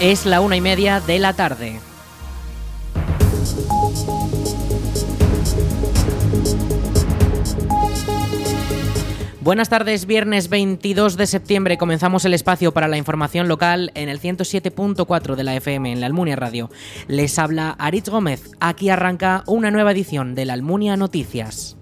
Es la una y media de la tarde. Buenas tardes, viernes 22 de septiembre comenzamos el espacio para la información local en el 107.4 de la FM en la Almunia Radio. Les habla Aritz Gómez, aquí arranca una nueva edición de la Almunia Noticias.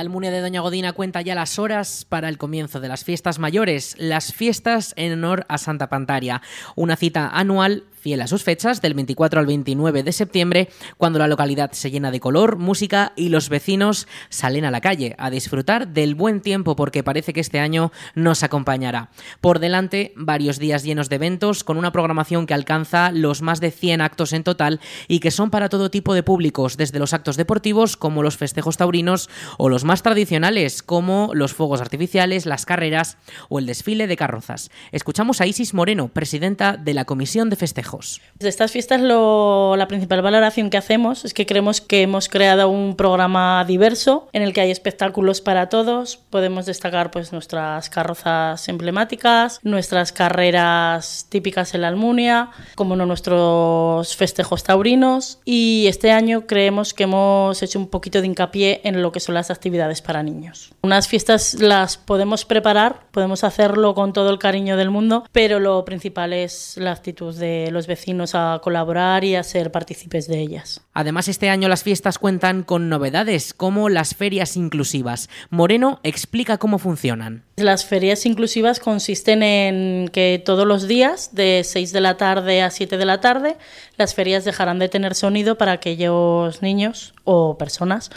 Almunia de Doña Godina cuenta ya las horas para el comienzo de las fiestas mayores, las fiestas en honor a Santa Pantaria, una cita anual fiel a sus fechas, del 24 al 29 de septiembre, cuando la localidad se llena de color, música y los vecinos salen a la calle a disfrutar del buen tiempo porque parece que este año nos acompañará. Por delante, varios días llenos de eventos con una programación que alcanza los más de 100 actos en total y que son para todo tipo de públicos, desde los actos deportivos como los festejos taurinos o los más tradicionales como los fuegos artificiales, las carreras o el desfile de carrozas. Escuchamos a Isis Moreno, presidenta de la Comisión de Festejos. De estas fiestas la principal valoración que hacemos es que creemos que hemos creado un programa diverso en el que hay espectáculos para todos. Podemos destacar pues nuestras carrozas emblemáticas, nuestras carreras típicas en la Almunia, como no nuestros festejos taurinos y este año creemos que hemos hecho un poquito de hincapié en lo que son las actividades para niños. Unas fiestas las podemos preparar, podemos hacerlo con todo el cariño del mundo, pero lo principal es la actitud de los vecinos a colaborar y a ser partícipes de ellas. Además, este año las fiestas cuentan con novedades como las ferias inclusivas. Moreno explica cómo funcionan. Las ferias inclusivas consisten en que todos los días, de 6 de la tarde a 7 de la tarde, las ferias dejarán de tener sonido para aquellos niños o personas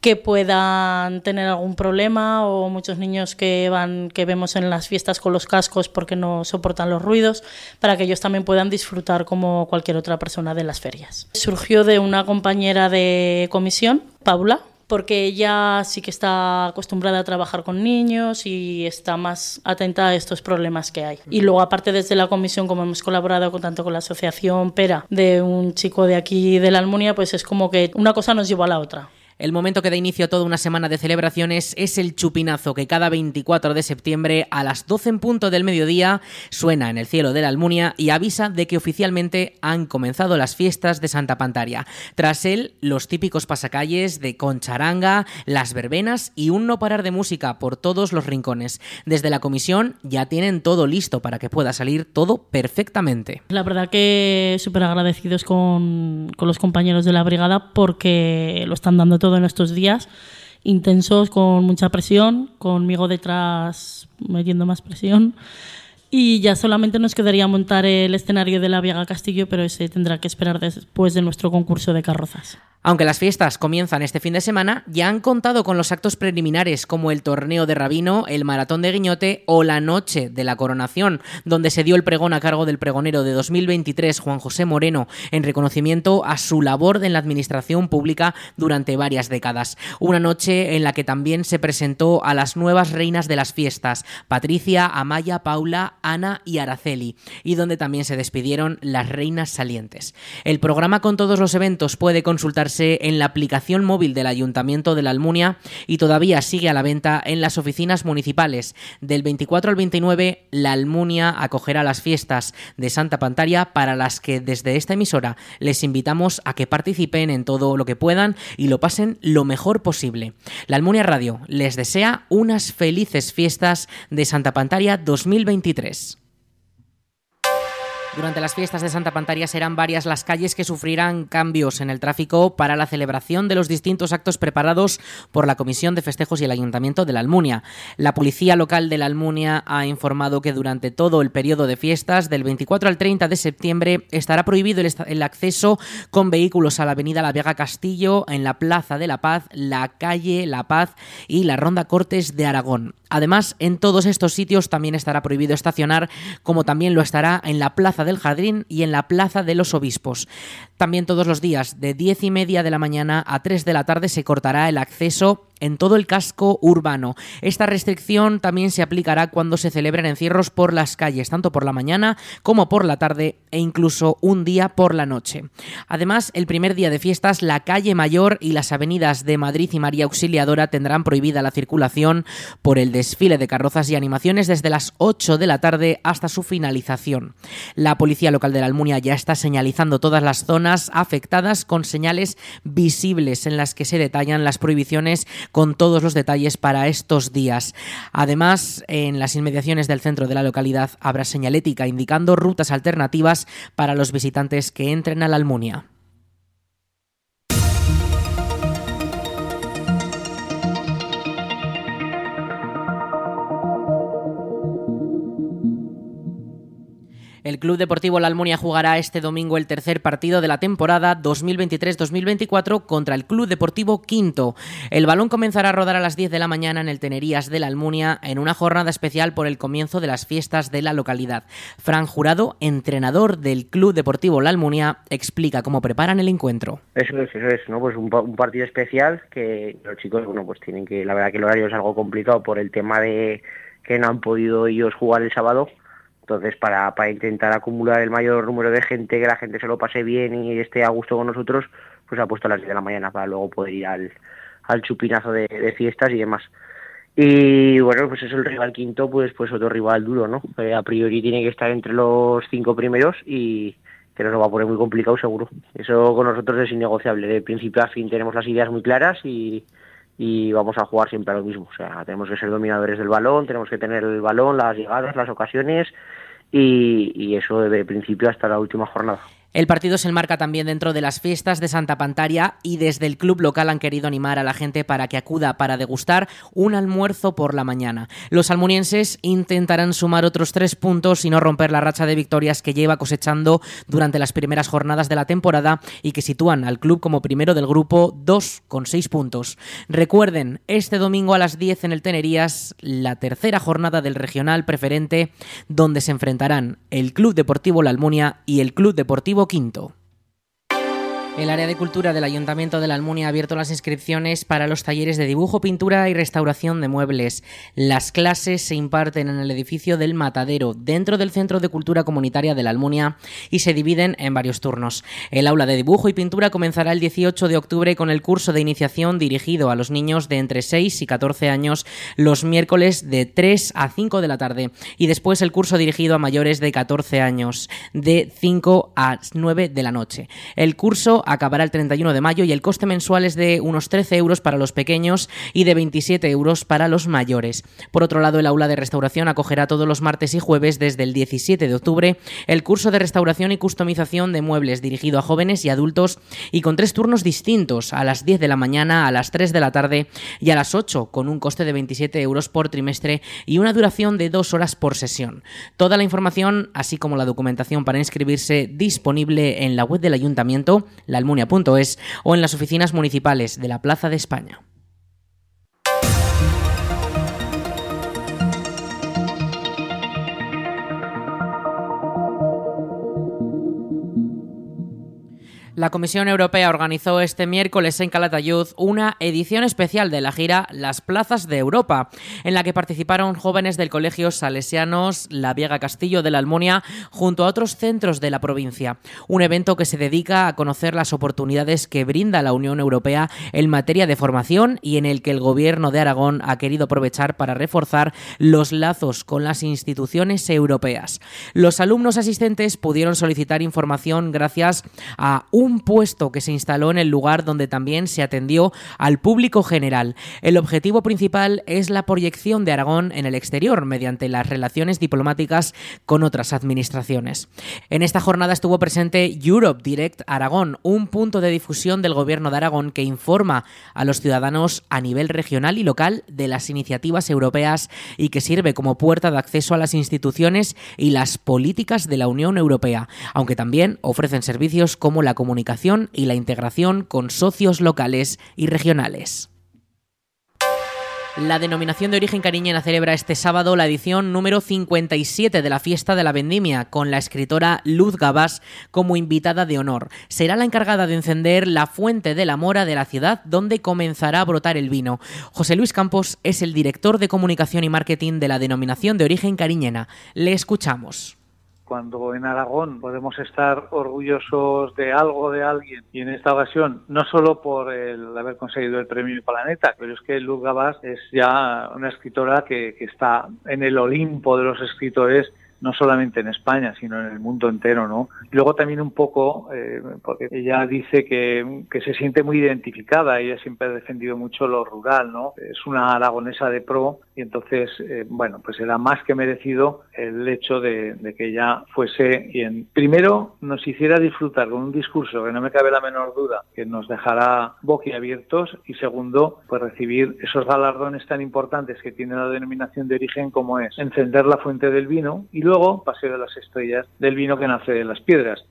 que puedan tener algún problema o muchos niños que van que vemos en las fiestas con los cascos porque no soportan los ruidos para que ellos también puedan disfrutar como cualquier otra persona de las ferias. Surgió de una compañera de comisión, Paula, porque ella sí que está acostumbrada a trabajar con niños y está más atenta a estos problemas que hay. Y luego, aparte, desde la comisión, como hemos colaborado con, tanto con la asociación Pera de un chico de aquí de la Almunia, pues es como que una cosa nos lleva a la otra. El momento que da inicio a toda una semana de celebraciones es el chupinazo que cada 24 de septiembre a las 12 en punto del mediodía suena en el cielo de la Almunia y avisa de que oficialmente han comenzado las fiestas de Santa Pantaria. Tras él, los típicos pasacalles de concharanga, las verbenas y un no parar de música por todos los rincones. Desde la comisión ya tienen todo listo para que pueda salir todo perfectamente. La verdad que súper agradecidos con, con los compañeros de la brigada porque lo están dando todo todo en estos días intensos, con mucha presión, conmigo detrás metiendo más presión. Y ya solamente nos quedaría montar el escenario de la Viega Castillo, pero ese tendrá que esperar después de nuestro concurso de carrozas. Aunque las fiestas comienzan este fin de semana, ya han contado con los actos preliminares como el torneo de Rabino, el maratón de Guiñote o la noche de la coronación, donde se dio el pregón a cargo del pregonero de 2023, Juan José Moreno, en reconocimiento a su labor en la administración pública durante varias décadas. Una noche en la que también se presentó a las nuevas reinas de las fiestas, Patricia, Amaya, Paula, Ana y Araceli, y donde también se despidieron las reinas salientes. El programa con todos los eventos puede consultarse en la aplicación móvil del Ayuntamiento de la Almunia y todavía sigue a la venta en las oficinas municipales. Del 24 al 29, la Almunia acogerá las fiestas de Santa Pantaria para las que desde esta emisora les invitamos a que participen en todo lo que puedan y lo pasen lo mejor posible. La Almunia Radio les desea unas felices fiestas de Santa Pantaria 2023. Durante las fiestas de Santa Pantaria serán varias las calles que sufrirán cambios en el tráfico para la celebración de los distintos actos preparados por la Comisión de Festejos y el Ayuntamiento de la Almunia. La Policía Local de la Almunia ha informado que durante todo el periodo de fiestas, del 24 al 30 de septiembre, estará prohibido el, acceso con vehículos a la Avenida La Vega Castillo, en la Plaza de la Paz, la Calle La Paz y la Ronda Cortes de Aragón. Además, en todos estos sitios también estará prohibido estacionar, como también lo estará en la Plaza del Jardín y en la Plaza de los Obispos. También todos los días, de 10 y media de la mañana a 3 de la tarde, se cortará el acceso en todo el casco urbano. Esta restricción también se aplicará cuando se celebren encierros por las calles, tanto por la mañana como por la tarde e incluso un día por la noche. Además, el primer día de fiestas, la calle Mayor y las avenidas de Madrid y María Auxiliadora tendrán prohibida la circulación por el desfile de carrozas y animaciones desde las 8 de la tarde hasta su finalización. La policía local de la Almunia ya está señalizando todas las zonas afectadas con señales visibles en las que se detallan las prohibiciones con todos los detalles para estos días. Además, en las inmediaciones del centro de la localidad habrá señalética indicando rutas alternativas para los visitantes que entren a la Almunia. El Club Deportivo La Almunia jugará este domingo el tercer partido de la temporada 2023-2024 contra el Club Deportivo Quinto. El balón comenzará a rodar a las 10 de la mañana en el Tenerías de la Almunia en una jornada especial por el comienzo de las fiestas de la localidad. Fran Jurado, entrenador del Club Deportivo La Almunia, explica cómo preparan el encuentro. Eso es, eso es, ¿no? Pues un, un partido especial que los chicos, bueno, pues tienen que, la verdad que el horario es algo complicado por el tema de que no han podido ellos jugar el sábado entonces, para, para intentar acumular el mayor número de gente, que la gente se lo pase bien y esté a gusto con nosotros, pues ha puesto a las 10 de la mañana para luego poder ir al, al chupinazo de, fiestas y demás. Y bueno, pues eso el rival quinto, pues pues otro rival duro, ¿no? Eh, a priori tiene que estar entre los cinco primeros y que nos lo va a poner muy complicado seguro. Eso con nosotros es innegociable. De principio a fin tenemos las ideas muy claras y, y vamos a jugar siempre a lo mismo. O sea, tenemos que ser dominadores del balón, tenemos que tener el balón, las llegadas, las ocasiones y, y eso de principio hasta la última jornada. El partido se enmarca también dentro de las fiestas de Santa Pantaria y desde el club local han querido animar a la gente para que acuda para degustar un almuerzo por la mañana. Los almunienses intentarán sumar otros tres puntos y no romper la racha de victorias que lleva cosechando durante las primeras jornadas de la temporada y que sitúan al club como primero del grupo 2 con 6 puntos. Recuerden, este domingo a las 10 en el Tenerías, la tercera jornada del regional preferente donde se enfrentarán el Club Deportivo La Almunia y el Club Deportivo Quinto. El área de cultura del Ayuntamiento de la Almunia ha abierto las inscripciones para los talleres de dibujo, pintura y restauración de muebles. Las clases se imparten en el edificio del Matadero, dentro del Centro de Cultura Comunitaria de la Almunia, y se dividen en varios turnos. El aula de dibujo y pintura comenzará el 18 de octubre con el curso de iniciación dirigido a los niños de entre 6 y 14 años los miércoles de 3 a 5 de la tarde y después el curso dirigido a mayores de 14 años de 5 a 9 de la noche. El curso acabará el 31 de mayo y el coste mensual es de unos 13 euros para los pequeños y de 27 euros para los mayores. Por otro lado, el aula de restauración acogerá todos los martes y jueves desde el 17 de octubre el curso de restauración y customización de muebles dirigido a jóvenes y adultos y con tres turnos distintos, a las 10 de la mañana, a las 3 de la tarde y a las 8, con un coste de 27 euros por trimestre y una duración de dos horas por sesión. Toda la información, así como la documentación para inscribirse, disponible en la web del ayuntamiento, almunia.es o en las oficinas municipales de la Plaza de España. La Comisión Europea organizó este miércoles en Calatayud una edición especial de la gira Las Plazas de Europa, en la que participaron jóvenes del Colegio Salesianos La Viega Castillo de la Almunia junto a otros centros de la provincia. Un evento que se dedica a conocer las oportunidades que brinda la Unión Europea en materia de formación y en el que el Gobierno de Aragón ha querido aprovechar para reforzar los lazos con las instituciones europeas. Los alumnos asistentes pudieron solicitar información gracias a un un puesto que se instaló en el lugar donde también se atendió al público general. El objetivo principal es la proyección de Aragón en el exterior mediante las relaciones diplomáticas con otras administraciones. En esta jornada estuvo presente Europe Direct Aragón, un punto de difusión del gobierno de Aragón que informa a los ciudadanos a nivel regional y local de las iniciativas europeas y que sirve como puerta de acceso a las instituciones y las políticas de la Unión Europea, aunque también ofrecen servicios como la comunicación y la integración con socios locales y regionales. La denominación de origen cariñena celebra este sábado la edición número 57 de la Fiesta de la Vendimia, con la escritora Luz Gabás como invitada de honor. Será la encargada de encender la fuente de la mora de la ciudad donde comenzará a brotar el vino. José Luis Campos es el director de comunicación y marketing de la denominación de origen cariñena. Le escuchamos cuando en Aragón podemos estar orgullosos de algo, de alguien, y en esta ocasión, no solo por el haber conseguido el premio Planeta, pero es que Luz Gabás es ya una escritora que, que está en el Olimpo de los escritores no solamente en España, sino en el mundo entero, ¿no? Y luego también un poco, eh, porque ella dice que, que, se siente muy identificada, ella siempre ha defendido mucho lo rural, ¿no? Es una aragonesa de pro y entonces, eh, bueno, pues era más que merecido el hecho de, de, que ella fuese y en, primero nos hiciera disfrutar con un discurso que no me cabe la menor duda que nos dejará boquiabiertos y segundo, pues recibir esos galardones tan importantes que tiene la denominación de origen como es encender la fuente del vino y luego Paseo de las Estrellas del vino que nace de las piedras.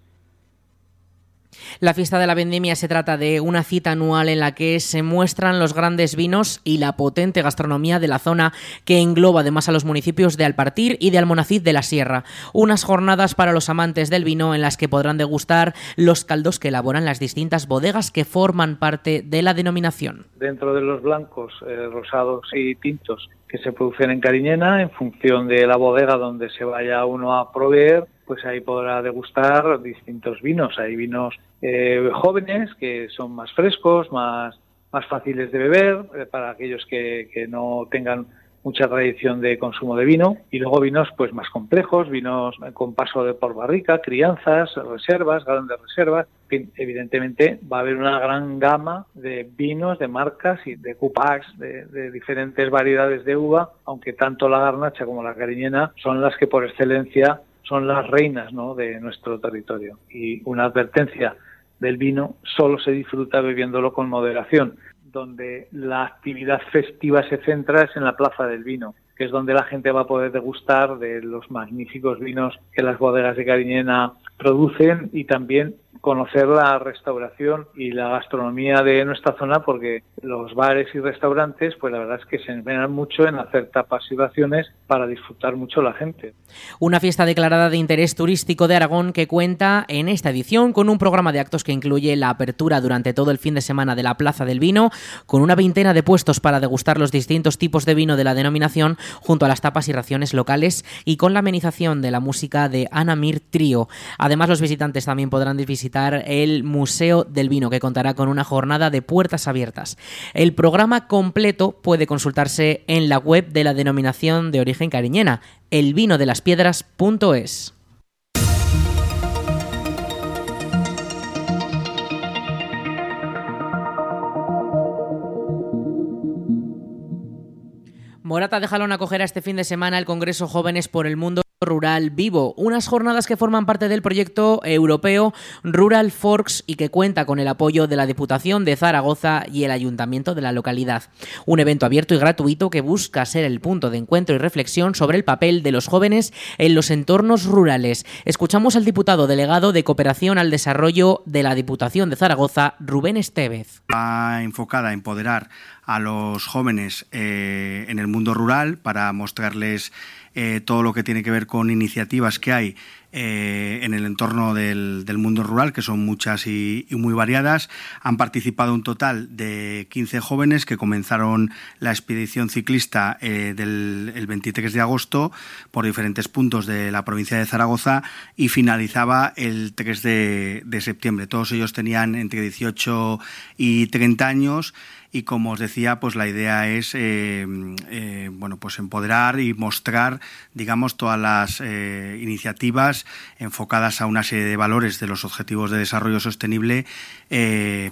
La fiesta de la vendimia se trata de una cita anual en la que se muestran los grandes vinos y la potente gastronomía de la zona que engloba además a los municipios de Alpartir y de Almonacid de la Sierra. Unas jornadas para los amantes del vino en las que podrán degustar los caldos que elaboran las distintas bodegas que forman parte de la denominación. Dentro de los blancos, eh, rosados y tintos que se producen en Cariñena, en función de la bodega donde se vaya uno a proveer, pues ahí podrá degustar distintos vinos. Hay vinos eh, jóvenes que son más frescos, más, más fáciles de beber, eh, para aquellos que, que no tengan mucha tradición de consumo de vino y luego vinos pues más complejos, vinos con paso de por barrica, crianzas, reservas, grandes reservas. evidentemente va a haber una gran gama de vinos, de marcas y de cupacs, de, de, diferentes variedades de uva, aunque tanto la garnacha como la cariñena son las que por excelencia son las reinas ¿no? de nuestro territorio. Y una advertencia del vino solo se disfruta bebiéndolo con moderación donde la actividad festiva se centra es en la Plaza del Vino, que es donde la gente va a poder degustar de los magníficos vinos que las bodegas de Cariñena producen y también conocer la restauración y la gastronomía de nuestra zona porque los bares y restaurantes pues la verdad es que se empeñan mucho en hacer tapas y raciones para disfrutar mucho la gente. Una fiesta declarada de interés turístico de Aragón que cuenta en esta edición con un programa de actos que incluye la apertura durante todo el fin de semana de la Plaza del Vino con una veintena de puestos para degustar los distintos tipos de vino de la denominación junto a las tapas y raciones locales y con la amenización de la música de Anamir Trío. Además los visitantes también podrán el Museo del Vino, que contará con una jornada de puertas abiertas. El programa completo puede consultarse en la web de la denominación de origen cariñena, elvinodelas.piedras.es. Morata de Jalón acogerá este fin de semana el Congreso Jóvenes por el Mundo Rural Vivo, unas jornadas que forman parte del proyecto europeo Rural Forks y que cuenta con el apoyo de la Diputación de Zaragoza y el Ayuntamiento de la localidad. Un evento abierto y gratuito que busca ser el punto de encuentro y reflexión sobre el papel de los jóvenes en los entornos rurales. Escuchamos al diputado delegado de Cooperación al Desarrollo de la Diputación de Zaragoza, Rubén Estevez. Va enfocada a empoderar a los jóvenes eh, en el mundo rural para mostrarles eh, todo lo que tiene que ver con iniciativas que hay eh, en el entorno del, mundo rural, que son muchas y, muy variadas. Han participado un total de 15 jóvenes que comenzaron la expedición ciclista eh, del el 23 de agosto por diferentes puntos de la provincia de Zaragoza y finalizaba el 3 de, de septiembre. Todos ellos tenían entre 18 y 30 años y como os decía, pues la idea es eh, eh, bueno, pues empoderar y mostrar, digamos, todas las eh, iniciativas enfocadas a una serie de valores de los objetivos de desarrollo sostenible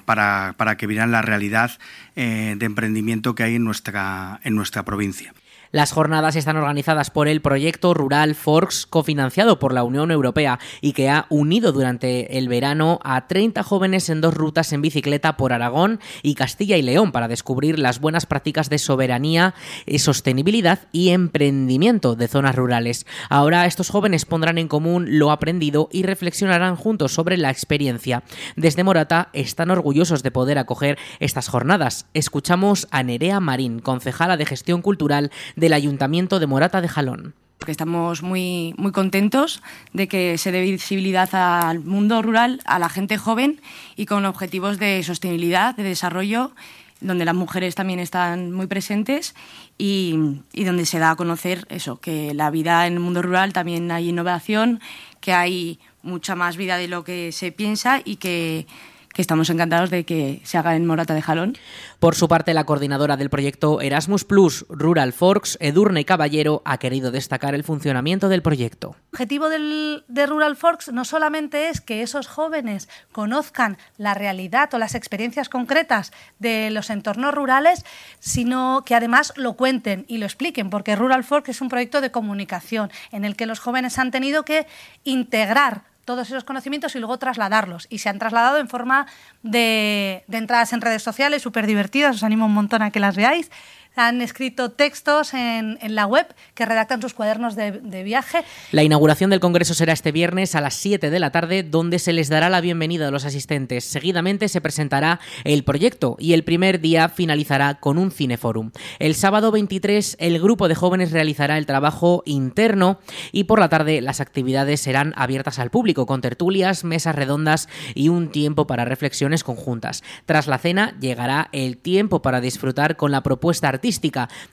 para, para, que vieran la realidad de emprendimiento que hay en nuestra, en nuestra provincia. Las jornadas están organizadas por el proyecto Rural Forks, cofinanciado por la Unión Europea y que ha unido durante el verano a 30 jóvenes en dos rutas en bicicleta por Aragón y Castilla y León para descubrir las buenas prácticas de soberanía, eh, sostenibilidad y emprendimiento de zonas rurales. Ahora estos jóvenes pondrán en común lo aprendido y reflexionarán juntos sobre la experiencia. Desde Morata están orgullosos de poder acoger estas jornadas. Escuchamos a Nerea Marín, concejala de gestión cultural del Ayuntamiento de Morata de Jalón. Porque estamos muy, muy contentos de que se dé visibilidad al mundo rural, a la gente joven y con objetivos de sostenibilidad, de desarrollo, donde las mujeres también están muy presentes y, y donde se da a conocer eso, que la vida en el mundo rural también hay innovación, que hay mucha más vida de lo que se piensa y que que estamos encantados de que se haga en Morata de Jalón. Por su parte, la coordinadora del proyecto Erasmus Plus Rural Forks, Edurne Caballero, ha querido destacar el funcionamiento del proyecto. El objetivo del, de Rural Forks no solamente es que esos jóvenes conozcan la realidad o las experiencias concretas de los entornos rurales, sino que además lo cuenten y lo expliquen, porque Rural Forks es un proyecto de comunicación en el que los jóvenes han tenido que integrar todos esos conocimientos y luego trasladarlos. Y se han trasladado en forma de, de entradas en redes sociales súper divertidas, os animo un montón a que las veáis han escrito textos en, la web que redactan sus cuadernos de, viaje. La inauguración del Congreso será este viernes a las 7 de la tarde, donde se les dará la bienvenida a los asistentes. Seguidamente se presentará el proyecto y el primer día finalizará con un cineforum. El sábado 23 el grupo de jóvenes realizará el trabajo interno y por la tarde las actividades serán abiertas al público con tertulias, mesas redondas y un tiempo para reflexiones conjuntas. Tras la cena llegará el tiempo para disfrutar con la propuesta artística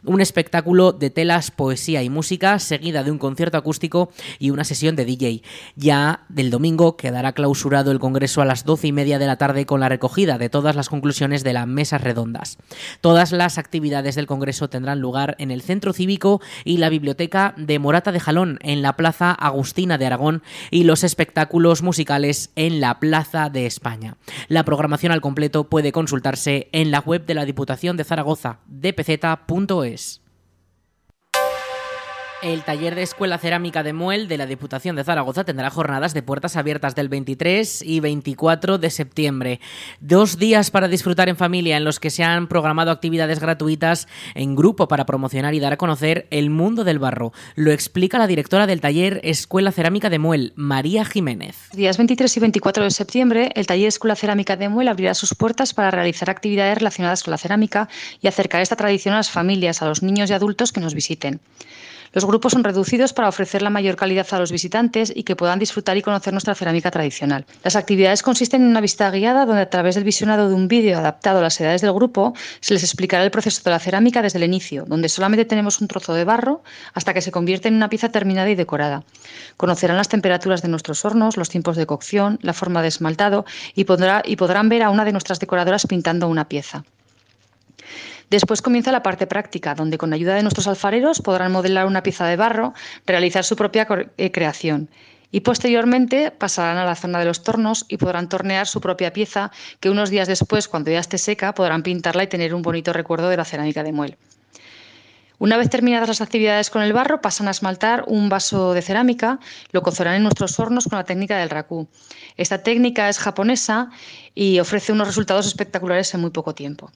un espectáculo de telas, poesía y música, seguida de un concierto acústico y una sesión de DJ. Ya del domingo quedará clausurado el Congreso a las doce y media de la tarde con la recogida de todas las conclusiones de las mesas redondas. Todas las actividades del Congreso tendrán lugar en el Centro Cívico y la Biblioteca de Morata de Jalón, en la Plaza Agustina de Aragón, y los espectáculos musicales en la Plaza de España. La programación al completo puede consultarse en la web de la Diputación de Zaragoza, DPZ es el taller de Escuela Cerámica de Muel de la Diputación de Zaragoza tendrá jornadas de puertas abiertas del 23 y 24 de septiembre. Dos días para disfrutar en familia en los que se han programado actividades gratuitas en grupo para promocionar y dar a conocer el mundo del barro. Lo explica la directora del taller Escuela Cerámica de Muel, María Jiménez. Días 23 y 24 de septiembre, el taller Escuela Cerámica de Muel abrirá sus puertas para realizar actividades relacionadas con la cerámica y acercar esta tradición a las familias, a los niños y adultos que nos visiten. Los grupos son reducidos para ofrecer la mayor calidad a los visitantes y que puedan disfrutar y conocer nuestra cerámica tradicional. Las actividades consisten en una visita guiada donde a través del visionado de un vídeo adaptado a las edades del grupo se les explicará el proceso de la cerámica desde el inicio, donde solamente tenemos un trozo de barro hasta que se convierte en una pieza terminada y decorada. Conocerán las temperaturas de nuestros hornos, los tiempos de cocción, la forma de esmaltado y, y podrán ver a una de nuestras decoradoras pintando una pieza. Después comienza la parte práctica, donde con ayuda de nuestros alfareros podrán modelar una pieza de barro, realizar su propia eh, creación y posteriormente pasarán a la zona de los tornos y podrán tornear su propia pieza que unos días después, cuando ya esté seca, podrán pintarla y tener un bonito recuerdo de la cerámica de muel. Una vez terminadas las actividades con el barro, pasan a esmaltar un vaso de cerámica, lo cocerán en nuestros hornos con la técnica del raku. Esta técnica es japonesa y ofrece unos resultados espectaculares en muy poco tiempo.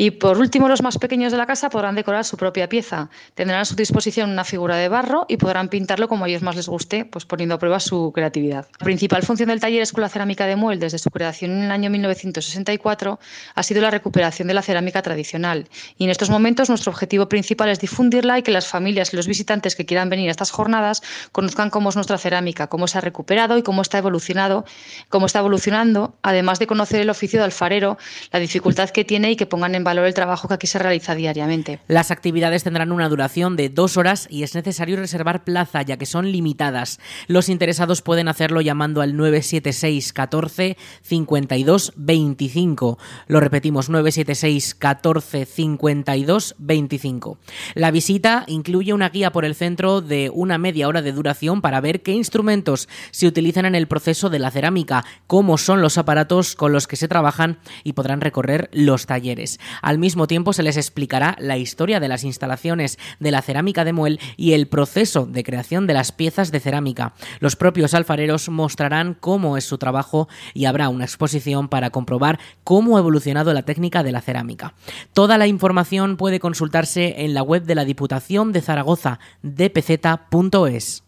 Y por último, los más pequeños de la casa podrán decorar su propia pieza. Tendrán a su disposición una figura de barro y podrán pintarlo como a ellos más les guste, pues poniendo a prueba su creatividad. La principal función del taller Escuela Cerámica de Muel desde su creación en el año 1964 ha sido la recuperación de la cerámica tradicional. Y en estos momentos nuestro objetivo principal es difundirla y que las familias y los visitantes que quieran venir a estas jornadas conozcan cómo es nuestra cerámica, cómo se ha recuperado y cómo está evolucionado, cómo está evolucionando, además de conocer el oficio de alfarero, la dificultad que tiene y que pongan en valor el trabajo que aquí se realiza diariamente. Las actividades tendrán una duración de dos horas y es necesario reservar plaza ya que son limitadas. Los interesados pueden hacerlo llamando al 976 14 52 25. Lo repetimos, 976 14 52 25. La visita incluye una guía por el centro de una media hora de duración para ver qué instrumentos se utilizan en el proceso de la cerámica, cómo son los aparatos con los que se trabajan y podrán recorrer los talleres. Al mismo tiempo se les explicará la historia de las instalaciones de la cerámica de Muel y el proceso de creación de las piezas de cerámica. Los propios alfareros mostrarán cómo es su trabajo y habrá una exposición para comprobar cómo ha evolucionado la técnica de la cerámica. Toda la información puede consultarse en la web de la Diputación de Zaragoza, dpz.es.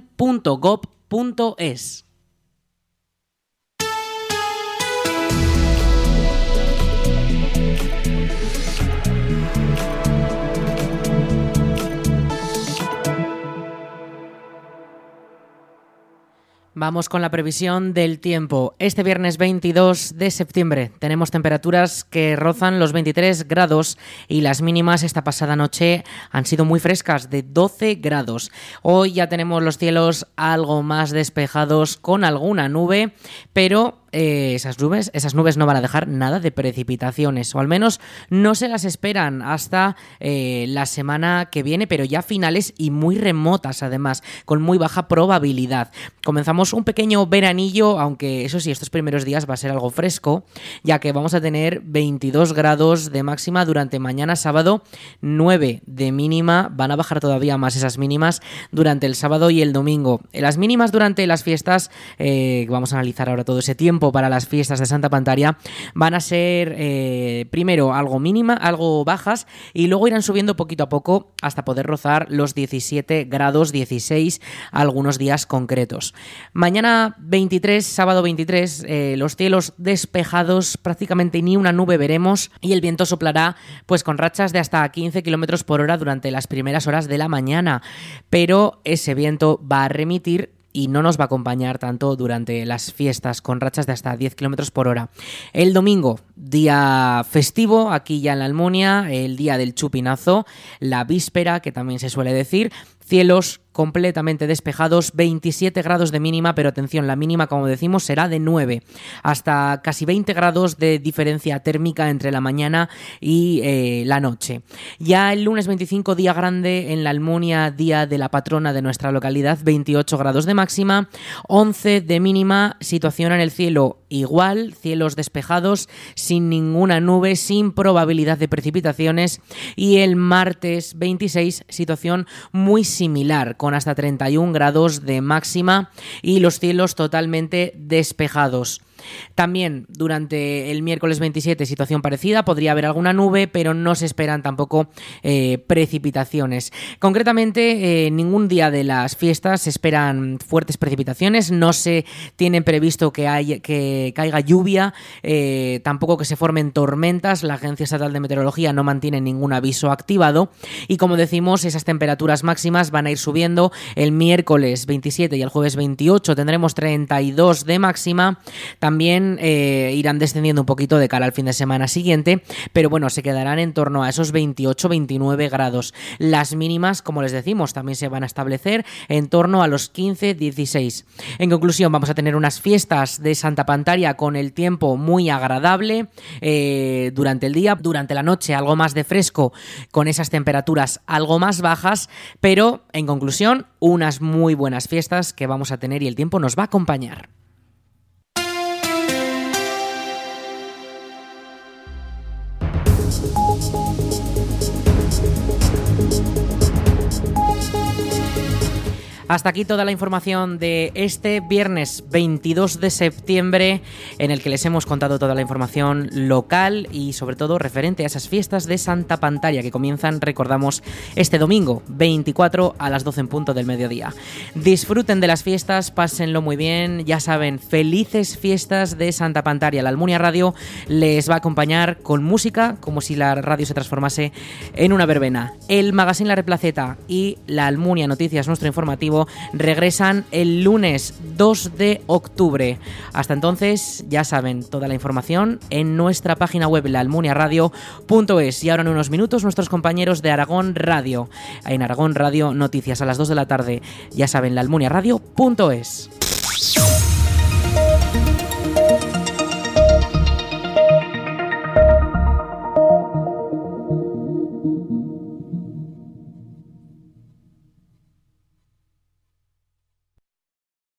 joven.gov.es. Vamos con la previsión del tiempo. Este viernes 22 de septiembre tenemos temperaturas que rozan los 23 grados y las mínimas esta pasada noche han sido muy frescas, de 12 grados. Hoy ya tenemos los cielos algo más despejados con alguna nube, pero eh, esas nubes, esas nubes no van a dejar nada de precipitaciones, o al menos no se las esperan hasta eh, la semana que viene, pero ya finales y muy remotas además, con muy baja probabilidad. Comenzamos un pequeño veranillo, aunque eso sí, estos primeros días va a ser algo fresco, ya que vamos a tener 22 grados de máxima durante mañana sábado, 9 de mínima, van a bajar todavía más esas mínimas durante el sábado y el domingo. Las mínimas durante las fiestas, eh, vamos a analizar ahora todo ese tiempo, para las fiestas de Santa Pantaria van a ser eh, primero algo mínima, algo bajas y luego irán subiendo poquito a poco hasta poder rozar los 17 grados 16 algunos días concretos. Mañana 23, sábado 23, eh, los cielos despejados, prácticamente ni una nube veremos y el viento soplará pues con rachas de hasta 15 kilómetros por hora durante las primeras horas de la mañana, pero ese viento va a remitir y no nos va a acompañar tanto durante las fiestas con rachas de hasta 10 kilómetros por hora. El domingo, día festivo, aquí ya en la Almunia, el día del chupinazo, la víspera, que también se suele decir, cielos completamente despejados, 27 grados de mínima, pero atención, la mínima, como decimos, será de 9, hasta casi 20 grados de diferencia térmica entre la mañana y eh, la noche. Ya el lunes 25, día grande en la Almunia, día de la patrona de nuestra localidad, 28 grados de máxima, 11 de mínima, situación en el cielo igual, cielos despejados, sin ninguna nube, sin probabilidad de precipitaciones, y el martes 26, situación muy similar con hasta 31 grados de máxima y los cielos totalmente despejados. También durante el miércoles 27 situación parecida, podría haber alguna nube, pero no se esperan tampoco eh, precipitaciones. Concretamente, eh, ningún día de las fiestas se esperan fuertes precipitaciones, no se tienen previsto que, haya, que caiga lluvia, eh, tampoco que se formen tormentas, la Agencia Estatal de Meteorología no mantiene ningún aviso activado. Y como decimos, esas temperaturas máximas van a ir subiendo. El miércoles 27 y el jueves 28 tendremos 32 de máxima, eh, irán descendiendo un poquito de cara al fin de semana siguiente, pero bueno, se quedarán en torno a esos 28-29 grados. Las mínimas, como les decimos, también se van a establecer en torno a los 15-16. En conclusión, vamos a tener unas fiestas de Santa Pantaria con el tiempo muy agradable eh, durante el día, durante la noche algo más de fresco con esas temperaturas algo más bajas, pero en conclusión, unas muy buenas fiestas que vamos a tener y el tiempo nos va a acompañar. Hasta aquí toda la información de este viernes 22 de septiembre en el que les hemos contado toda la información local y sobre todo referente a esas fiestas de Santa Pantaria que comienzan, recordamos, este domingo 24 a las 12 en punto del mediodía. Disfruten de las fiestas, pásenlo muy bien, ya saben, felices fiestas de Santa Pantaria. La Almunia Radio les va a acompañar con música como si la radio se transformase en una verbena. El Magazine La Replaceta y la Almunia Noticias, nuestro informativo, regresan el lunes 2 de octubre. Hasta entonces, ya saben, toda la información en nuestra página web, laalmuniaradio.es. Y ahora en unos minutos, nuestros compañeros de Aragón Radio. En Aragón Radio Noticias a las 2 de la tarde. Ya saben, laalmuniaradio.es.